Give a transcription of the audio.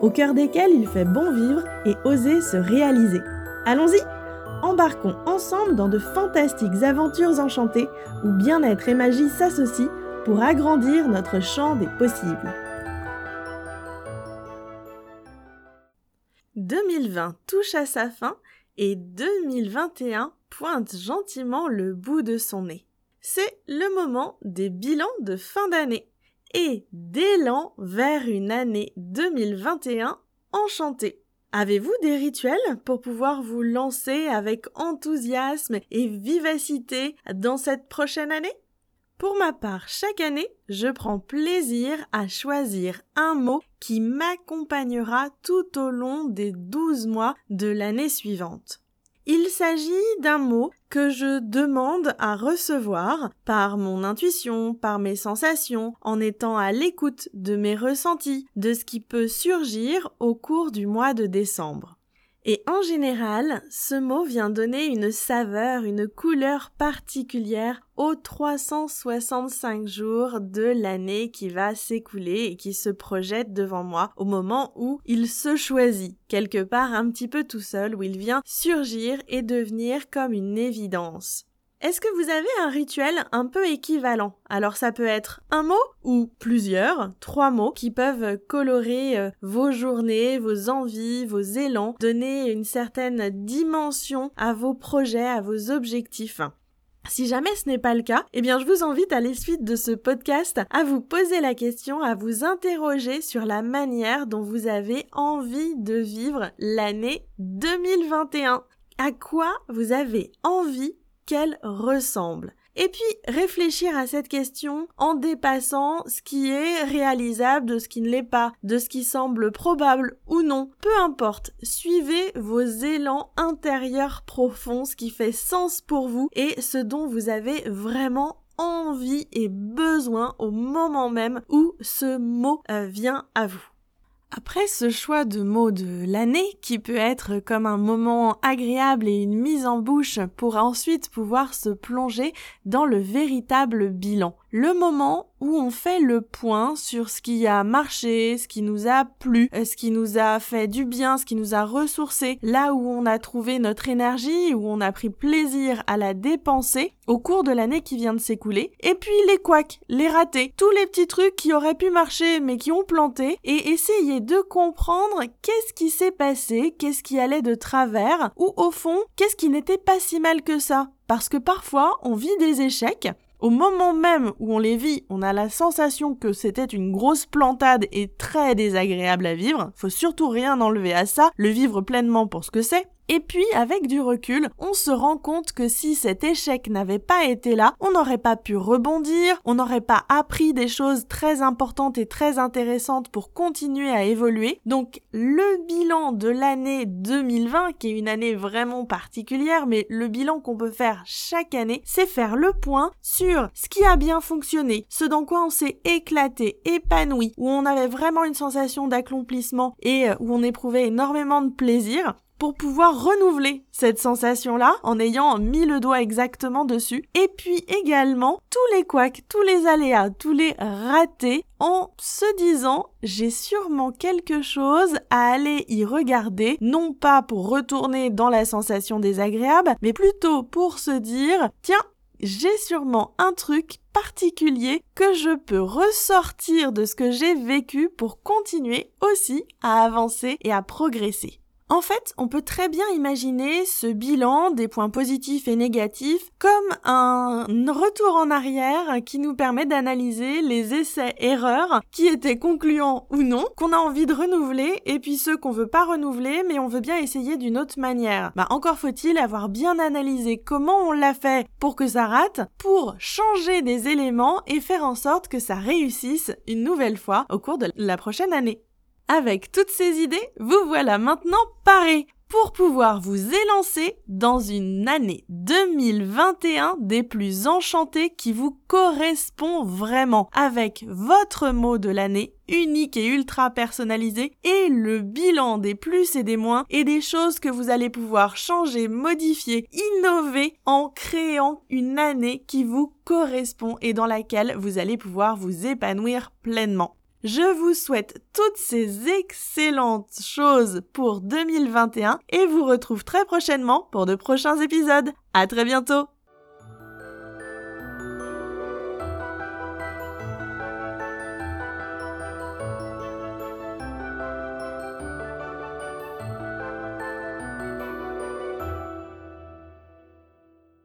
au cœur desquels il fait bon vivre et oser se réaliser. Allons-y Embarquons ensemble dans de fantastiques aventures enchantées où bien-être et magie s'associent pour agrandir notre champ des possibles. 2020 touche à sa fin et 2021 pointe gentiment le bout de son nez. C'est le moment des bilans de fin d'année et d'élan vers une année 2021 enchantée. Avez-vous des rituels pour pouvoir vous lancer avec enthousiasme et vivacité dans cette prochaine année? Pour ma part, chaque année, je prends plaisir à choisir un mot qui m'accompagnera tout au long des 12 mois de l'année suivante. Il s'agit d'un mot que je demande à recevoir par mon intuition, par mes sensations, en étant à l'écoute de mes ressentis, de ce qui peut surgir au cours du mois de décembre. Et en général, ce mot vient donner une saveur, une couleur particulière aux 365 jours de l'année qui va s'écouler et qui se projette devant moi au moment où il se choisit, quelque part un petit peu tout seul, où il vient surgir et devenir comme une évidence. Est-ce que vous avez un rituel un peu équivalent? Alors ça peut être un mot ou plusieurs, trois mots qui peuvent colorer euh, vos journées, vos envies, vos élans, donner une certaine dimension à vos projets, à vos objectifs. Si jamais ce n'est pas le cas, eh bien je vous invite à la suite de ce podcast à vous poser la question, à vous interroger sur la manière dont vous avez envie de vivre l'année 2021. À quoi vous avez envie qu'elle ressemble. Et puis réfléchir à cette question en dépassant ce qui est réalisable de ce qui ne l'est pas, de ce qui semble probable ou non. Peu importe, suivez vos élans intérieurs profonds, ce qui fait sens pour vous et ce dont vous avez vraiment envie et besoin au moment même où ce mot euh, vient à vous. Après ce choix de mots de l'année, qui peut être comme un moment agréable et une mise en bouche pour ensuite pouvoir se plonger dans le véritable bilan, le moment où on fait le point sur ce qui a marché, ce qui nous a plu, euh, ce qui nous a fait du bien, ce qui nous a ressourcé, là où on a trouvé notre énergie, où on a pris plaisir à la dépenser au cours de l'année qui vient de s'écouler, et puis les couacs, les ratés, tous les petits trucs qui auraient pu marcher mais qui ont planté, et essayer de comprendre qu'est-ce qui s'est passé, qu'est-ce qui allait de travers, ou au fond, qu'est-ce qui n'était pas si mal que ça. Parce que parfois, on vit des échecs, au moment même où on les vit, on a la sensation que c'était une grosse plantade et très désagréable à vivre. Faut surtout rien enlever à ça, le vivre pleinement pour ce que c'est. Et puis, avec du recul, on se rend compte que si cet échec n'avait pas été là, on n'aurait pas pu rebondir, on n'aurait pas appris des choses très importantes et très intéressantes pour continuer à évoluer. Donc, le bilan de l'année 2020, qui est une année vraiment particulière, mais le bilan qu'on peut faire chaque année, c'est faire le point sur ce qui a bien fonctionné, ce dans quoi on s'est éclaté, épanoui, où on avait vraiment une sensation d'accomplissement et euh, où on éprouvait énormément de plaisir, pour pouvoir renouveler cette sensation-là en ayant mis le doigt exactement dessus. Et puis également tous les couacs, tous les aléas, tous les ratés en se disant j'ai sûrement quelque chose à aller y regarder, non pas pour retourner dans la sensation désagréable, mais plutôt pour se dire tiens, j'ai sûrement un truc particulier que je peux ressortir de ce que j'ai vécu pour continuer aussi à avancer et à progresser. En fait, on peut très bien imaginer ce bilan des points positifs et négatifs comme un retour en arrière qui nous permet d'analyser les essais-erreurs qui étaient concluants ou non, qu'on a envie de renouveler, et puis ceux qu'on veut pas renouveler, mais on veut bien essayer d'une autre manière. Bah, encore faut-il avoir bien analysé comment on l'a fait pour que ça rate, pour changer des éléments et faire en sorte que ça réussisse une nouvelle fois au cours de la prochaine année. Avec toutes ces idées, vous voilà maintenant parés pour pouvoir vous élancer dans une année 2021 des plus enchantées qui vous correspond vraiment avec votre mot de l'année unique et ultra personnalisé et le bilan des plus et des moins et des choses que vous allez pouvoir changer, modifier, innover en créant une année qui vous correspond et dans laquelle vous allez pouvoir vous épanouir pleinement. Je vous souhaite toutes ces excellentes choses pour 2021 et vous retrouve très prochainement pour de prochains épisodes. À très bientôt!